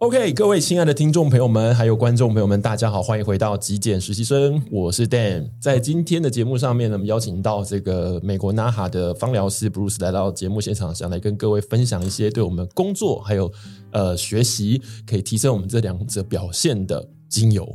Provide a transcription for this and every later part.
OK，各位亲爱的听众朋友们，还有观众朋友们，大家好，欢迎回到极简实习生，我是 Dan。在今天的节目上面呢，我们邀请到这个美国 NAHA 的芳疗师 Bruce 来到节目现场，想来跟各位分享一些对我们工作还有呃学习可以提升我们这两者表现的精油。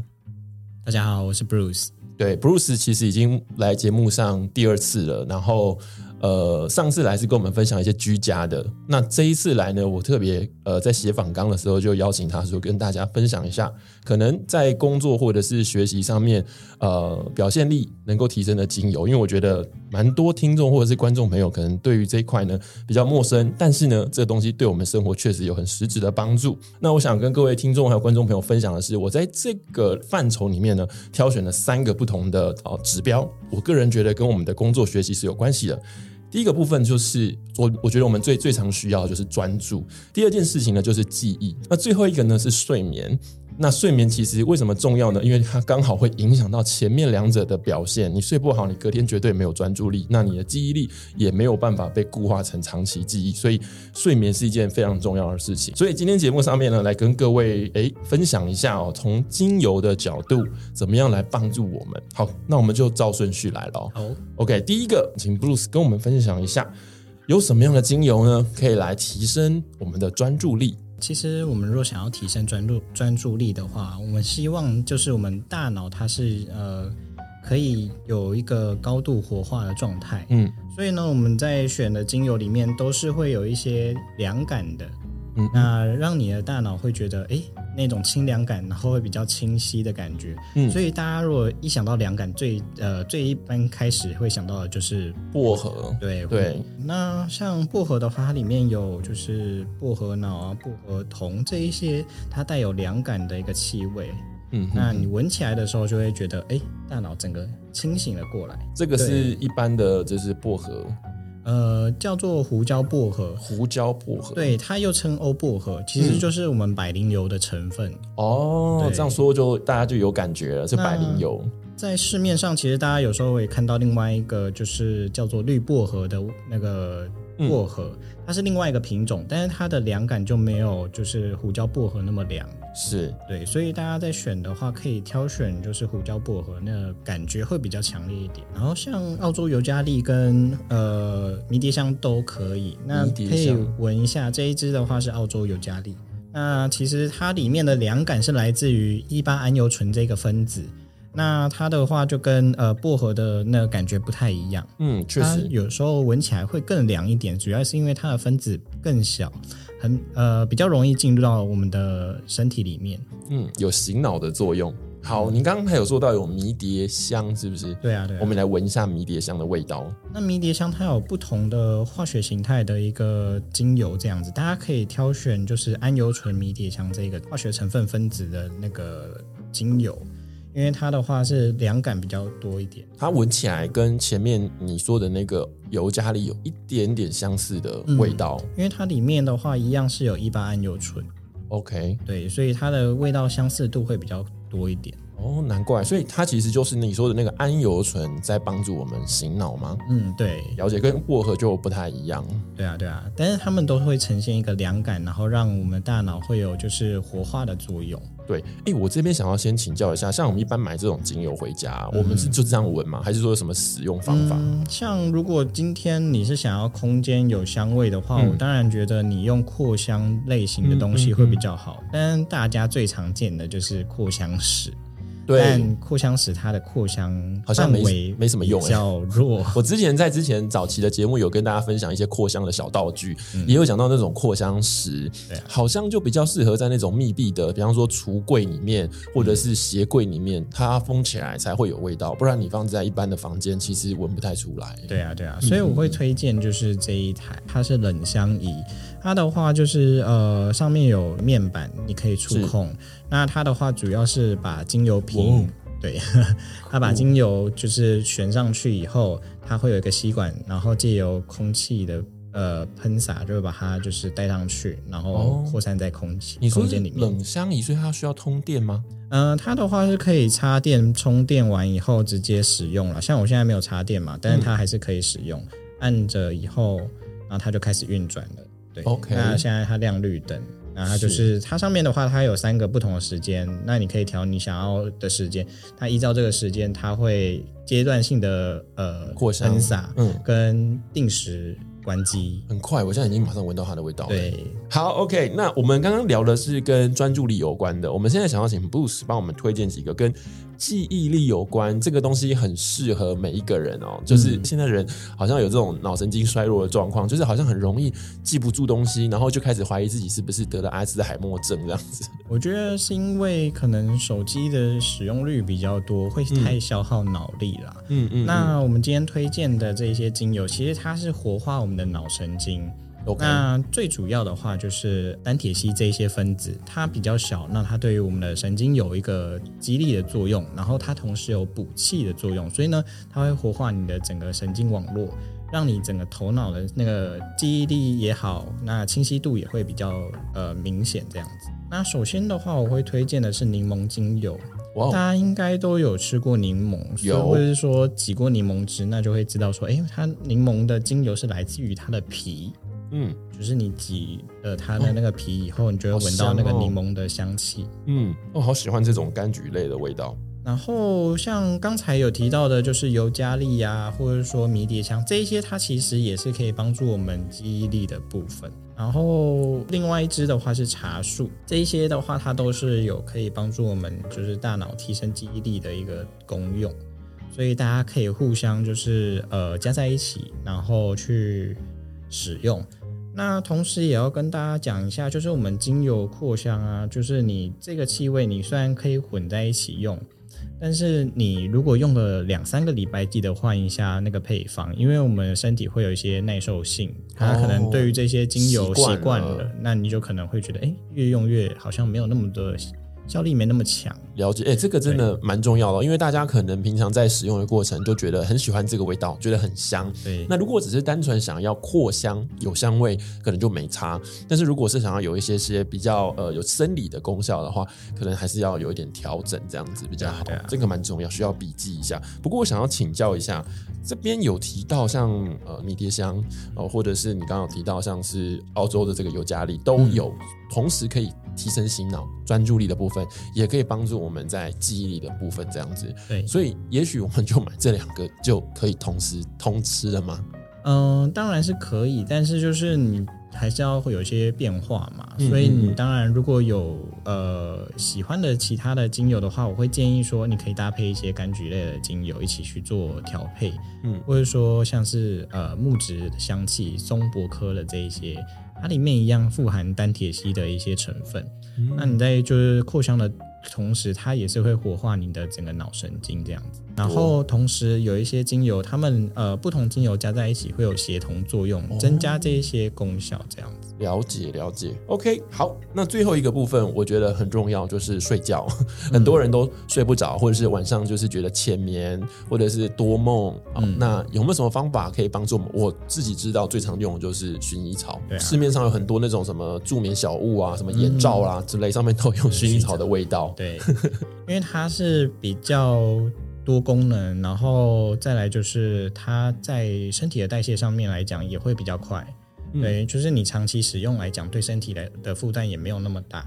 大家好，我是 Bruce。对，Bruce 其实已经来节目上第二次了，然后。呃，上次来是跟我们分享一些居家的，那这一次来呢，我特别呃在写访纲的时候就邀请他说跟大家分享一下，可能在工作或者是学习上面呃表现力能够提升的精油，因为我觉得蛮多听众或者是观众朋友可能对于这一块呢比较陌生，但是呢这个东西对我们生活确实有很实质的帮助。那我想跟各位听众还有观众朋友分享的是，我在这个范畴里面呢挑选了三个不同的哦指标，我个人觉得跟我们的工作学习是有关系的。第一个部分就是我，我觉得我们最最常需要的就是专注。第二件事情呢，就是记忆。那最后一个呢，是睡眠。那睡眠其实为什么重要呢？因为它刚好会影响到前面两者的表现。你睡不好，你隔天绝对没有专注力，那你的记忆力也没有办法被固化成长期记忆。所以睡眠是一件非常重要的事情。所以今天节目上面呢，来跟各位诶分享一下哦，从精油的角度怎么样来帮助我们。好，那我们就照顺序来了。好，OK，第一个，请 Bruce 跟我们分享一下有什么样的精油呢，可以来提升我们的专注力。其实，我们若想要提升专注专注力的话，我们希望就是我们大脑它是呃可以有一个高度活化的状态。嗯，所以呢，我们在选的精油里面都是会有一些凉感的。嗯，那让你的大脑会觉得，哎，那种清凉感，然后会比较清晰的感觉。嗯，所以大家如果一想到凉感，最呃最一般开始会想到的就是薄荷。对对。对那像薄荷的话，它里面有就是薄荷脑啊、薄荷酮这一些，它带有凉感的一个气味。嗯，那你闻起来的时候，就会觉得，哎，大脑整个清醒了过来。这个是一般的，就是薄荷。呃，叫做胡椒薄荷，胡椒薄荷，对，它又称欧薄荷，其实就是我们百灵油的成分。嗯、哦，这样说就大家就有感觉了，是百灵油。在市面上，其实大家有时候会看到另外一个，就是叫做绿薄荷的那个。薄荷，它是另外一个品种，但是它的凉感就没有就是胡椒薄荷那么凉。是对，所以大家在选的话，可以挑选就是胡椒薄荷，那个感觉会比较强烈一点。然后像澳洲尤加利跟呃迷迭香都可以，那可以闻一下。这一支的话是澳洲尤加利，那其实它里面的凉感是来自于一八胺油醇这个分子。那它的话就跟呃薄荷的那个感觉不太一样，嗯，确实有时候闻起来会更凉一点，主要是因为它的分子更小，很呃比较容易进入到我们的身体里面，嗯，有醒脑的作用。好，您刚刚还有说到有迷迭香，是不是？对啊，对啊。我们来闻一下迷迭香的味道。那迷迭香它有不同的化学形态的一个精油，这样子大家可以挑选就是桉油醇迷迭香这个化学成分分子的那个精油。因为它的话是凉感比较多一点，它闻起来跟前面你说的那个尤加利有一点点相似的味道。嗯，因为它里面的话一样是有一八胺油醇。OK，对，所以它的味道相似度会比较多一点。哦，难怪，所以它其实就是你说的那个氨油醇在帮助我们醒脑吗？嗯，对，了解，跟薄荷就不太一样。对啊，对啊，但是它们都会呈现一个凉感，然后让我们大脑会有就是活化的作用。对，哎，我这边想要先请教一下，像我们一般买这种精油回家，嗯、我们是就这样闻吗？还是说有什么使用方法？嗯、像如果今天你是想要空间有香味的话，嗯、我当然觉得你用扩香类型的东西会比较好。但大家最常见的就是扩香石。对，但扩香石它的扩香好像没没什么用，比较弱。我之前在之前早期的节目有跟大家分享一些扩香的小道具，嗯、也有讲到那种扩香石，对好像就比较适合在那种密闭的，比方说橱柜里面或者是鞋柜里面，它封起来才会有味道，不然你放在一般的房间，其实闻不太出来。对啊，对啊，所以我会推荐就是这一台，它是冷香仪。它的话就是呃，上面有面板，你可以触控。是那它的话主要是把精油瓶，哦、对，它把精油就是旋上去以后，它会有一个吸管，然后借由空气的呃喷洒，就会把它就是带上去，然后扩散在空气、哦、空间里面。冷香仪，所以它需要通电吗？嗯、呃，它的话是可以插电充电完以后直接使用了。像我现在没有插电嘛，但是它还是可以使用。嗯、按着以后，然后它就开始运转了。对，OK，那现在它亮绿灯。那它就是它上面的话，它有三个不同的时间，那你可以调你想要的时间。它依照这个时间，它会阶段性的呃扩散喷洒，嗯，跟定时关机，很快。我现在已经马上闻到它的味道了。对，好，OK。那我们刚刚聊的是跟专注力有关的，我们现在想要请 Bruce 帮我们推荐几个跟。记忆力有关，这个东西很适合每一个人哦。就是现在人好像有这种脑神经衰弱的状况，就是好像很容易记不住东西，然后就开始怀疑自己是不是得了阿兹海默症这样子。我觉得是因为可能手机的使用率比较多，会太消耗脑力啦。嗯嗯。那我们今天推荐的这些精油，其实它是活化我们的脑神经。那最主要的话就是单铁烯这一些分子，它比较小，那它对于我们的神经有一个激励的作用，然后它同时有补气的作用，所以呢，它会活化你的整个神经网络，让你整个头脑的那个记忆力也好，那清晰度也会比较呃明显这样子。那首先的话，我会推荐的是柠檬精油，Wow. 大家应该都有吃过柠檬，有或者是说挤过柠檬汁，那就会知道说，哎，它柠檬的精油是来自于它的皮。嗯，就是你挤了它的那个皮以后，哦、你就会闻到那个柠檬的香气。哦、嗯，我好喜欢这种柑橘类的味道。然后像刚才有提到的，就是尤加利呀，或者说迷迭香这一些，它其实也是可以帮助我们记忆力的部分。然后另外一支的话是茶树，这一些的话它都是有可以帮助我们就是大脑提升记忆力的一个功用。所以大家可以互相就是呃加在一起，然后去。使用，那同时也要跟大家讲一下，就是我们精油扩香啊，就是你这个气味，你虽然可以混在一起用，但是你如果用了两三个礼拜，记得换一下那个配方，因为我们身体会有一些耐受性，它可能对于这些精油习惯了，了那你就可能会觉得，哎，越用越好像没有那么多。效力没那么强，了解，哎、欸，这个真的蛮重要的，因为大家可能平常在使用的过程就觉得很喜欢这个味道，觉得很香。对，那如果只是单纯想要扩香有香味，可能就没差。但是如果是想要有一些些比较呃有生理的功效的话，可能还是要有一点调整，这样子比较好。对啊、这个蛮重要，需要笔记一下。不过我想要请教一下，这边有提到像呃迷迭香哦、呃，或者是你刚刚有提到像是澳洲的这个尤加利都有，嗯、同时可以。提升醒脑专注力的部分，也可以帮助我们在记忆力的部分这样子。对，所以也许我们就买这两个就可以同时通吃了吗？嗯、呃，当然是可以，但是就是你还是要会有一些变化嘛。嗯嗯嗯，所以你当然如果有呃喜欢的其他的精油的话，我会建议说你可以搭配一些柑橘类的精油一起去做调配，嗯，或者说像是呃木质香气、松柏科的这一些。它里面一样富含单铁烯的一些成分，嗯、那你在就是扩香的同时，它也是会活化你的整个脑神经这样子。然后同时有一些精油，它们呃不同精油加在一起会有协同作用，增加这一些功效这样子。了解了解，OK，好，那最后一个部分我觉得很重要，就是睡觉。很多人都睡不着，或者是晚上就是觉得浅眠，或者是多梦。嗯，那有没有什么方法可以帮助我们？我自己知道最常用的就是薰衣草，对啊，市面上有很多那种什么助眠小物啊，什么眼罩啊之类，上面都有薰衣草的味道。对，因为它是比较多功能，然后再来就是它在身体的代谢上面来讲也会比较快。对，就是你长期使用来讲，对身体的的负担也没有那么大。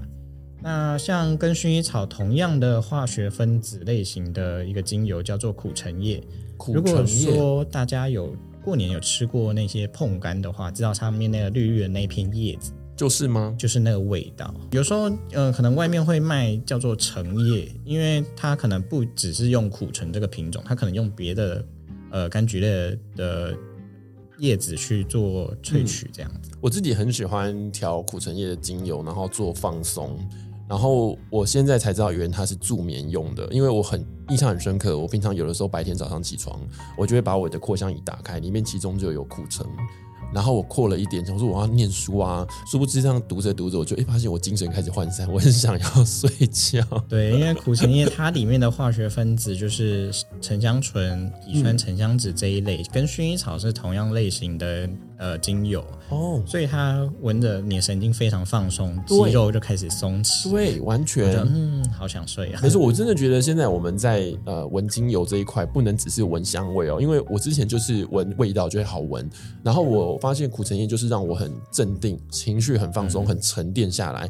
那像跟薰衣草同样的化学分子类型的一个精油叫做苦橙叶。苦橙叶。如果说大家有过年有吃过那些碰柑的话，知道上面那个绿绿的那片叶子，就是吗？就是那个味道。有时候，呃，可能外面会卖叫做橙叶，因为它可能不只是用苦橙这个品种，它可能用别的呃柑橘类的。叶子去做萃取，这样子，嗯。我自己很喜欢调苦橙叶的精油，然后做放松。然后我现在才知道，原来它是助眠用的。因为我很印象很深刻，我平常有的时候白天早上起床，我就会把我的扩香仪打开，里面其中就有苦橙。然后我扩了一点，想说我要念书啊，殊不知这样读着读着，我就哎发现我精神开始涣散，我很想要睡觉。对，因为苦橙叶它里面的化学分子就是沉香醇、乙酸沉香酯这一类，跟薰衣草是同样类型的呃精油。哦，所以它闻着你的神经非常放松，肌肉就开始松弛，对，完全，嗯，好想睡啊。可是我真的觉得现在我们在呃闻精油这一块，不能只是闻香味哦，因为我之前就是闻味道就会好闻，然后我发现苦橙叶就是让我很镇定，情绪很放松，很沉淀下来。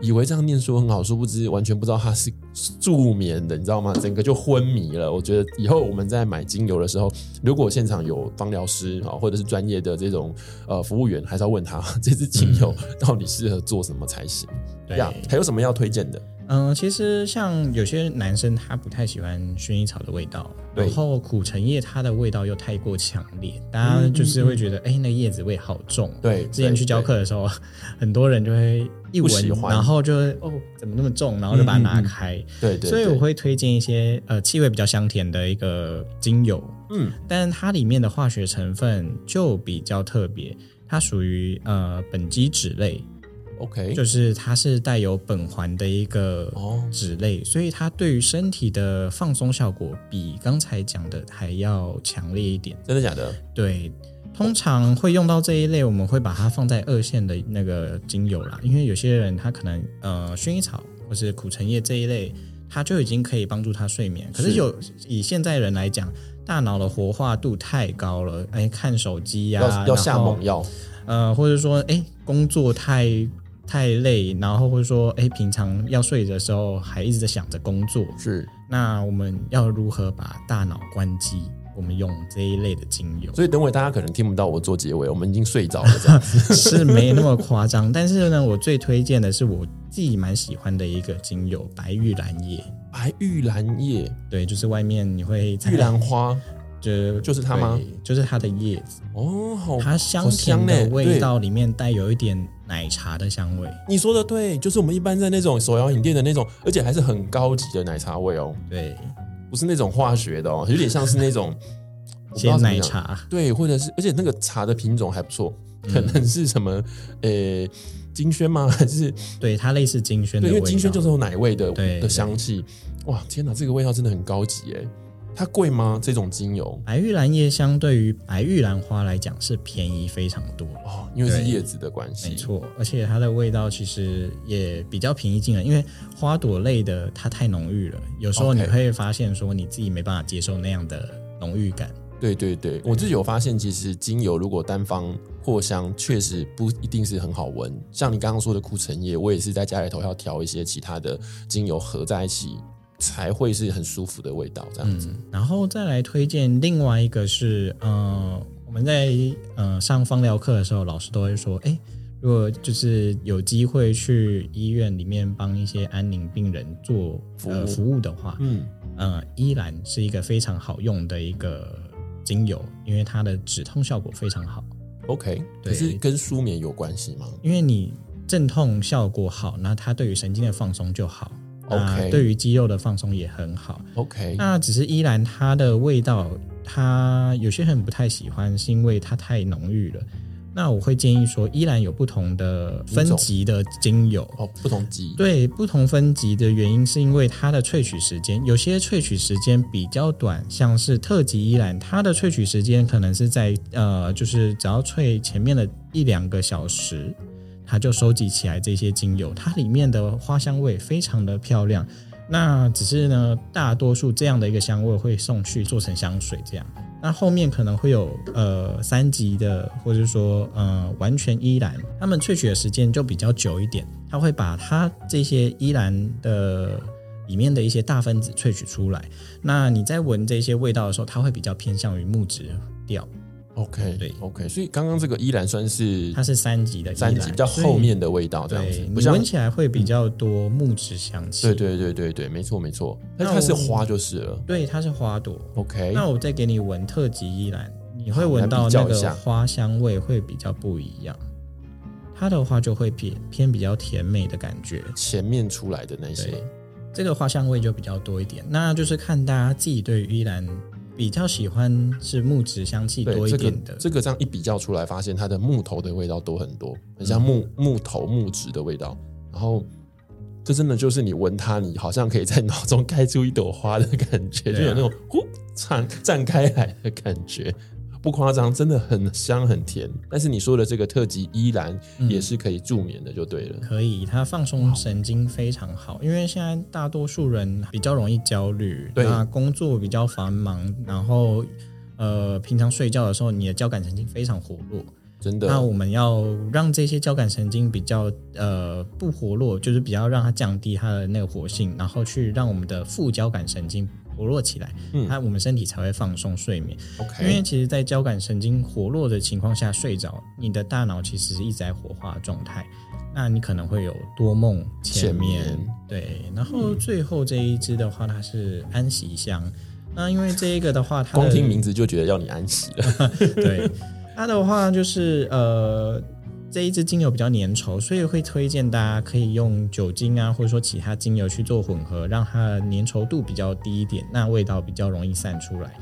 以为这样念书很好，殊不知完全不知道它是助眠的，你知道吗？整个就昏迷了。我觉得以后我们在买精油的时候，如果现场有芳疗师啊，或者是专业的这种呃服务员，还是要问他 这支精油到底适合做什么才行。对呀，还有什么要推荐的？嗯，其实像有些男生他不太喜欢薰衣草的味道，然后苦橙叶它的味道又太过强烈，大家就是会觉得，哎、嗯嗯嗯欸，那叶子味好重。对，之前去教课的时候，很多人就会一闻，然后就会哦，怎么那么重，然后就把它拿开。对对。所以我会推荐一些呃气味比较香甜的一个精油，嗯，但它里面的化学成分就比较特别，它属于呃苯基酯类。OK，就是它是带有苯环的一个酯类，所以它对于身体的放松效果比刚才讲的还要强烈一点。真的假的？对，通常会用到这一类，我们会把它放在二线的那个精油啦，因为有些人他可能呃薰衣草或是苦橙叶这一类，它就已经可以帮助他睡眠。可是有以现在人来讲，大脑的活化度太高了，哎，看手机呀、啊，要下猛药，呃，或者说哎工作太。太累，然后或者说，哎，平常要睡的时候还一直在想着工作，是。那我们要如何把大脑关机？我们用这一类的精油。所以等会大家可能听不到我做结尾，我们已经睡着了，这样子 是没那么夸张。但是呢，我最推荐的是我自己蛮喜欢的一个精油——白玉兰叶。白玉兰叶，对，就是外面你会玉兰花。就就是它吗？就是它的叶子哦，好，它香甜的味道里面带有一点奶茶的香味。你说的对，就是我们一般在那种手摇饮店的那种，而且还是很高级的奶茶味哦。对，不是那种化学的哦，有点像是那种 鲜奶茶。对，或者是，而且那个茶的品种还不错，可能是什么呃、欸、金萱吗？还是对它类似金萱的味道，因为金萱就是有奶味的的香气。哇，天哪，这个味道真的很高级哎。它贵吗？这种精油，白玉兰叶相对于白玉兰花来讲是便宜非常多哦，因为是叶子的关系。没错，而且它的味道其实也比较平易近人，因为花朵类的它太浓郁了，有时候你会发现说你自己没办法接受那样的浓郁感。对对对，我自己有发现，其实精油如果单方扩香，确实不一定是很好闻。像你刚刚说的枯橙叶，我也是在家里头要调一些其他的精油合在一起。才会是很舒服的味道，这样子。嗯、然后再来推荐另外一个是，呃，我们在呃上芳疗课的时候，老师都会说，哎，如果就是有机会去医院里面帮一些安宁病人做服务、呃、服务的话，嗯，呃，依然是一个非常好用的一个精油，因为它的止痛效果非常好。OK，可是跟舒眠有关系吗？因为你镇痛效果好，那它对于神经的放松就好。OK，对于肌肉的放松也很好。OK，那只是依然它的味道，它有些人不太喜欢，是因为它太浓郁了。那我会建议说，依然有不同的分级的精油哦，不同级。对，不同分级的原因是因为它的萃取时间，有些萃取时间比较短，像是特级依兰，它的萃取时间可能是在呃，就是只要萃前面的一两个小时。它就收集起来这些精油，它里面的花香味非常的漂亮。那只是呢，大多数这样的一个香味会送去做成香水这样。那后面可能会有呃三级的，或者说呃完全依兰，他们萃取的时间就比较久一点。它会把它这些依兰的里面的一些大分子萃取出来。那你在闻这些味道的时候，它会比较偏向于木质调。OK，对，OK，所以刚刚这个依然算是它是三级的，三级比较后面的味道这样子，你闻起来会比较多木质香气。对对对对对，没错没错。那它是花就是了，对，它是花朵。OK，那我再给你闻特级依兰，你会闻到那个花香味会比较不一样。它的话就会偏偏比较甜美的感觉，前面出来的那些，这个花香味就比较多一点。那就是看大家自己对于依兰。比较喜欢是木质香气多一点的，这个，这个这样一比较出来，发现它的木头的味道多很多，很像木木头木质的味道。然后这真的就是你闻它，你好像可以在脑中开出一朵花的感觉，就有那种呼绽 绽开来的感觉。不夸张，真的很香很甜。但是你说的这个特级依然也是可以助眠的，就对了。可以，它放松神经非常好，因为现在大多数人比较容易焦虑，对，那工作比较繁忙，然后呃，平常睡觉的时候，你的交感神经非常活络。真的，那我们要让这些交感神经比较呃不活络，就是比较让它降低它的那个活性，然后去让我们的副交感神经活络起来，嗯，它我们身体才会放松睡眠。OK，因为其实，在交感神经活络的情况下睡着，你的大脑其实是一直在活化状态，那你可能会有多梦前面。对，然后最后这一支的话，它是安息香。那因为这一个的话，它光听名字就觉得要你安息了。对。它的话就是呃，这一支精油比较粘稠，所以会推荐大家可以用酒精啊，或者说其他精油去做混合，让它的粘稠度比较低一点，那味道比较容易散出来。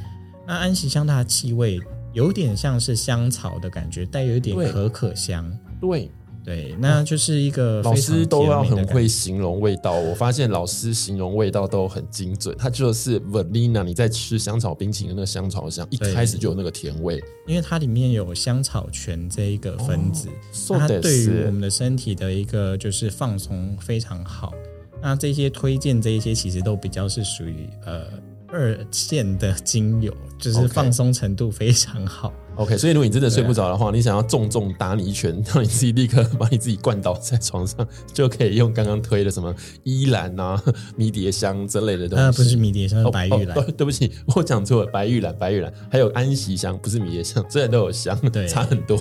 那安息香它的气味有点像是香草的感觉，带有一点可可香。对。对对，那就是一个老师都要很会形容味道。我发现老师形容味道都很精准。它就是 vanilla，你在吃香草冰淇淋的那个香草香，一开始就有那个甜味，因为它里面有香草醛这一个分子，哦、它对于我们的身体的一个就是放松非常好。那这些推荐这一些其实都比较是属于呃二线的精油，就是放松程度非常好。Okay OK，所以如果你真的睡不着的话，啊、你想要重重打你一拳，让你自己立刻把你自己灌倒在床上，就可以用刚刚推的什么依兰啊、迷迭香之类的东西。啊，不是迷迭香，是白玉兰。哦哦。对不起，我讲错了，白玉兰，白玉兰，还有安息香，不是迷迭香，虽然都有香，对，差很多。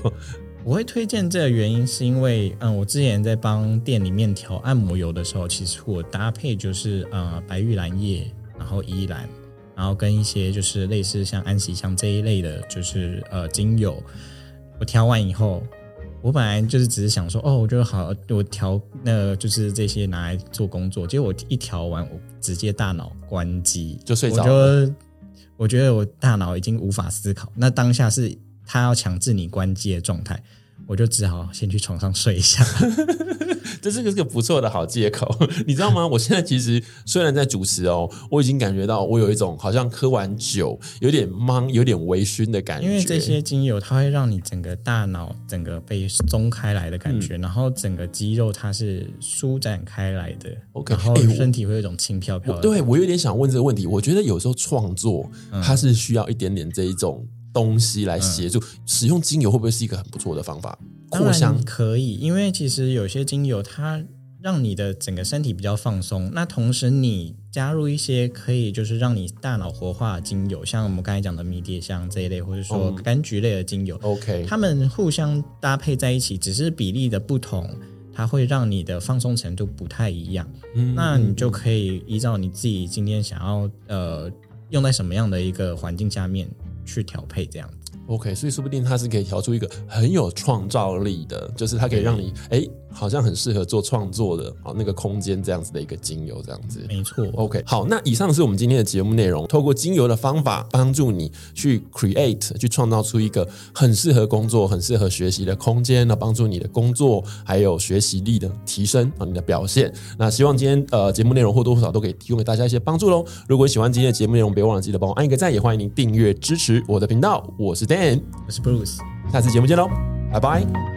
我会推荐这个原因是因为，嗯，我之前在帮店里面调按摩油的时候，其实我搭配就是呃白玉兰叶，然后依兰。然后跟一些就是类似像安息香这一类的，就是呃精油，我调完以后，我本来就是只是想说，哦，我觉得好，我调那个就是这些拿来做工作，结果我一调完，我直接大脑关机就睡着了。我就我觉得我大脑已经无法思考，那当下是他要强制你关机的状态。我就只好先去床上睡一下，这是个是个不错的好借口，你知道吗？我现在其实虽然在主持哦，我已经感觉到我有一种好像喝完酒有点茫、有点微醺的感觉。因为这些精油它会让你整个大脑整个被松开来的感觉，嗯、然后整个肌肉它是舒展开来的，OK，然后身体会有一种轻飘飘的。对，我有点想问这个问题，我觉得有时候创作它是需要一点点这一种。东西来协助、嗯、使用精油会不会是一个很不错的方法？扩香可以，因为其实有些精油它让你的整个身体比较放松。那同时你加入一些可以就是让你大脑活化的精油，像我们刚才讲的迷迭香这一类，或者说柑橘类的精油，OK，它们互相搭配在一起，只是比例的不同，它会让你的放松程度不太一样。嗯，那你就可以依照你自己今天想要呃用在什么样的一个环境下面。去调配这样子，OK，所以说不定它是可以调出一个很有创造力的，就是它可以让你哎。诶好像很适合做创作的啊，那个空间这样子的一个精油，这样子没错。OK，好，那以上是我们今天的节目内容。透过精油的方法，帮助你去 create，去创造出一个很适合工作、很适合学习的空间，那帮助你的工作还有学习力的提升啊，你的表现。那希望今天呃节目内容或多或少都可以提供给大家一些帮助喽。如果喜欢今天的节目内容，别忘了记得帮我按一个赞，也欢迎您订阅支持我的频道。我是 Dan，我是 Bruce，下次节目见喽，拜拜。